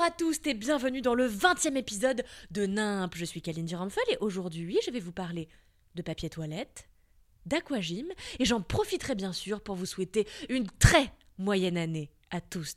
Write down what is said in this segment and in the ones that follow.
Bonjour à tous et bienvenue dans le 20e épisode de Nimp. Je suis Kalindi Ramphel et aujourd'hui je vais vous parler de papier toilette, d'aquagym et j'en profiterai bien sûr pour vous souhaiter une très moyenne année à tous.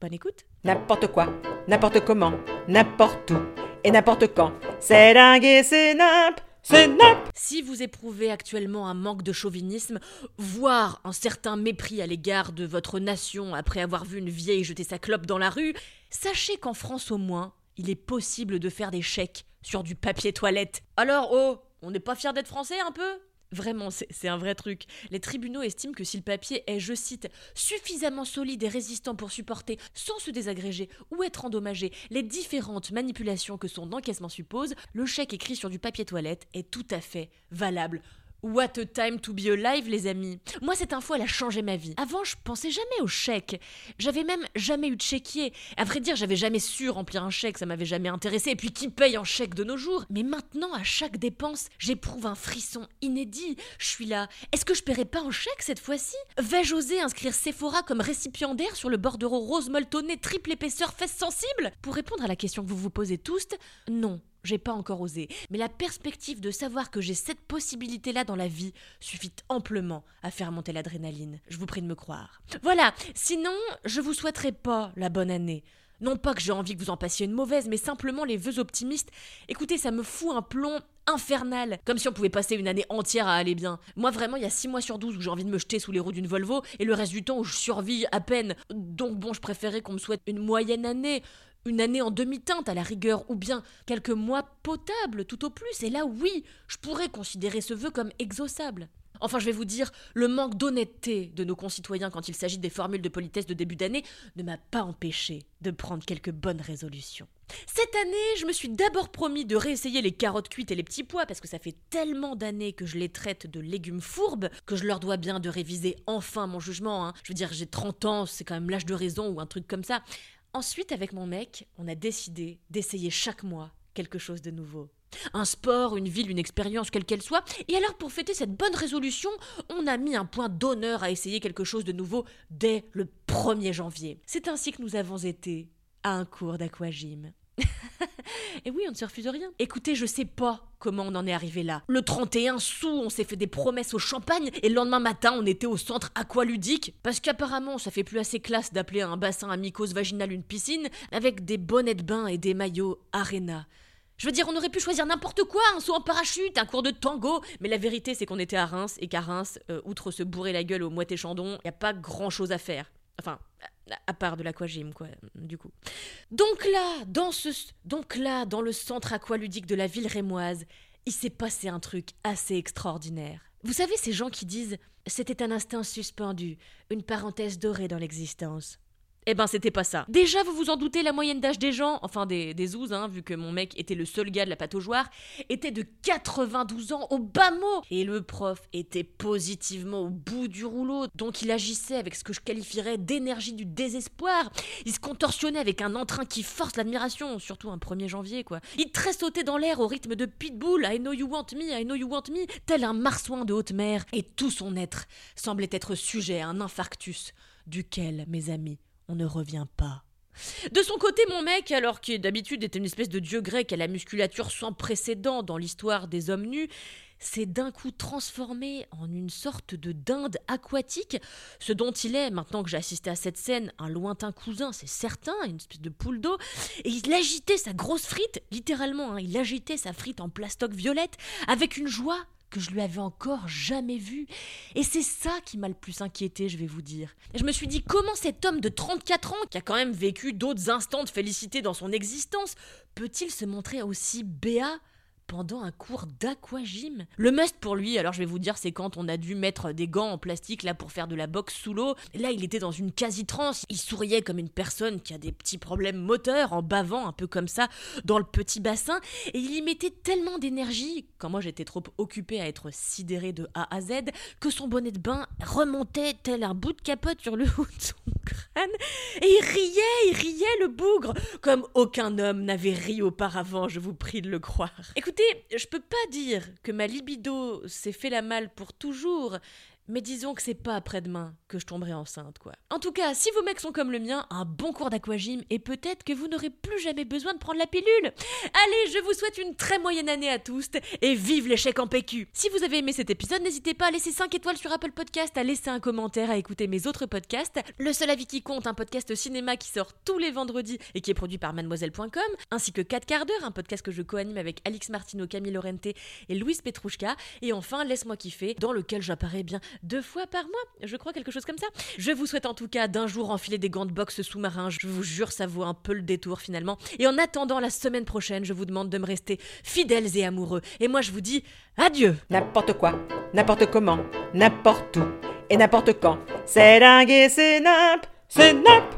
Bonne écoute N'importe quoi, n'importe comment, n'importe où et n'importe quand. C'est dingue et c'est nimp, c'est nimp. Si vous éprouvez actuellement un manque de chauvinisme, voire un certain mépris à l'égard de votre nation après avoir vu une vieille jeter sa clope dans la rue, sachez qu'en France au moins, il est possible de faire des chèques sur du papier toilette. Alors, oh, on n'est pas fiers d'être français un peu? Vraiment, c'est un vrai truc. Les tribunaux estiment que si le papier est, je cite, suffisamment solide et résistant pour supporter, sans se désagréger ou être endommagé, les différentes manipulations que son encaissement suppose, le chèque écrit sur du papier toilette est tout à fait valable. What a time to be alive, les amis. Moi, cette info, elle a changé ma vie. Avant, je pensais jamais au chèque. J'avais même jamais eu de chéquier. À vrai dire, j'avais jamais su remplir un chèque, ça m'avait jamais intéressé. Et puis, qui paye en chèque de nos jours? Mais maintenant, à chaque dépense, j'éprouve un frisson inédit. Je suis là. Est-ce que je paierai pas en chèque cette fois-ci? Vais-je oser inscrire Sephora comme récipiendaire sur le bordereau rose molletonné triple épaisseur fesse sensible? Pour répondre à la question que vous vous posez tous, non. J'ai pas encore osé, mais la perspective de savoir que j'ai cette possibilité-là dans la vie suffit amplement à faire monter l'adrénaline. Je vous prie de me croire. Voilà, sinon, je vous souhaiterais pas la bonne année. Non pas que j'ai envie que vous en passiez une mauvaise, mais simplement les vœux optimistes. Écoutez, ça me fout un plomb infernal. Comme si on pouvait passer une année entière à aller bien. Moi, vraiment, il y a 6 mois sur 12 où j'ai envie de me jeter sous les roues d'une Volvo, et le reste du temps où je survis à peine. Donc bon, je préférais qu'on me souhaite une moyenne année une année en demi-teinte à la rigueur, ou bien quelques mois potables tout au plus, et là oui, je pourrais considérer ce vœu comme exaucable. Enfin, je vais vous dire, le manque d'honnêteté de nos concitoyens quand il s'agit des formules de politesse de début d'année ne m'a pas empêché de prendre quelques bonnes résolutions. Cette année, je me suis d'abord promis de réessayer les carottes cuites et les petits pois parce que ça fait tellement d'années que je les traite de légumes fourbes que je leur dois bien de réviser enfin mon jugement. Hein. Je veux dire, j'ai 30 ans, c'est quand même l'âge de raison ou un truc comme ça. Ensuite, avec mon mec, on a décidé d'essayer chaque mois quelque chose de nouveau. Un sport, une ville, une expérience, quelle qu'elle soit. Et alors, pour fêter cette bonne résolution, on a mis un point d'honneur à essayer quelque chose de nouveau dès le 1er janvier. C'est ainsi que nous avons été à un cours d'aquagym. Et oui, on ne se refuse rien. Écoutez, je sais pas comment on en est arrivé là? Le 31 sous, on s'est fait des promesses au champagne et le lendemain matin, on était au centre aqualudique parce qu'apparemment, ça fait plus assez classe d'appeler un bassin à mycose vaginale une piscine avec des bonnets de bain et des maillots arena. Je veux dire, on aurait pu choisir n'importe quoi, un saut en parachute, un cours de tango, mais la vérité c'est qu'on était à Reims et qu'à Reims, euh, outre se bourrer la gueule au moitié chandon, y a pas grand chose à faire. Enfin, à part de l'aquagym, quoi, du coup. Donc là, dans ce, donc là, dans le centre aqualudique de la ville rémoise, il s'est passé un truc assez extraordinaire. Vous savez ces gens qui disent c'était un instant suspendu, une parenthèse dorée dans l'existence. Eh ben, c'était pas ça. Déjà, vous vous en doutez, la moyenne d'âge des gens, enfin des, des hein, vu que mon mec était le seul gars de la pataugeoire, était de 92 ans au bas mot. Et le prof était positivement au bout du rouleau, donc il agissait avec ce que je qualifierais d'énergie du désespoir. Il se contorsionnait avec un entrain qui force l'admiration, surtout un 1er janvier, quoi. Il tressautait dans l'air au rythme de Pitbull, I know you want me, I know you want me, tel un marsouin de haute mer, et tout son être semblait être sujet à un infarctus, duquel, mes amis, on ne revient pas. De son côté, mon mec, alors qu'il d'habitude était une espèce de dieu grec à la musculature sans précédent dans l'histoire des hommes nus, s'est d'un coup transformé en une sorte de dinde aquatique, ce dont il est, maintenant que j'ai assisté à cette scène, un lointain cousin, c'est certain, une espèce de poule d'eau, et il agitait sa grosse frite, littéralement, hein, il agitait sa frite en plastoc violette, avec une joie que je lui avais encore jamais vu. Et c'est ça qui m'a le plus inquiété, je vais vous dire. je me suis dit comment cet homme de 34 ans, qui a quand même vécu d'autres instants de félicité dans son existence, peut-il se montrer aussi béat pendant un cours d'aquagym. Le must pour lui, alors je vais vous dire, c'est quand on a dû mettre des gants en plastique là pour faire de la boxe sous l'eau. Là, il était dans une quasi-transe. Il souriait comme une personne qui a des petits problèmes moteurs en bavant un peu comme ça dans le petit bassin. Et il y mettait tellement d'énergie, quand moi j'étais trop occupée à être sidérée de A à Z, que son bonnet de bain remontait tel un bout de capote sur le haut de son Et il riait, il riait le bougre, comme aucun homme n'avait ri auparavant, je vous prie de le croire. Écoutez, je peux pas dire que ma libido s'est fait la malle pour toujours, mais disons que c'est pas après-demain que je tomberai enceinte, quoi. En tout cas, si vos mecs sont comme le mien, un bon cours d'aquagym et peut-être que vous n'aurez plus jamais besoin de prendre la pilule. Allez, je vous souhaite une très moyenne année à tous et vive l'échec en PQ. Si vous avez aimé cet épisode, n'hésitez pas à laisser 5 étoiles sur Apple Podcast, à laisser un commentaire, à écouter mes autres podcasts. Le seul avis qui compte, un podcast cinéma qui sort tous les vendredis et qui est produit par mademoiselle.com, ainsi que 4 quarts d'heure, un podcast que je co-anime avec Alix Martino, Camille Lorente et Louise Petrouchka. Et enfin, Laisse-moi kiffer, dans lequel j'apparais bien deux fois par mois, je crois quelque chose comme ça. Je vous souhaite en tout cas d'un jour enfiler des gants de boxe sous-marins, je vous jure ça vaut un peu le détour finalement. Et en attendant la semaine prochaine, je vous demande de me rester fidèles et amoureux. Et moi je vous dis adieu N'importe quoi, n'importe comment, n'importe où et n'importe quand. C'est dingue et c'est nimp, c'est nimp.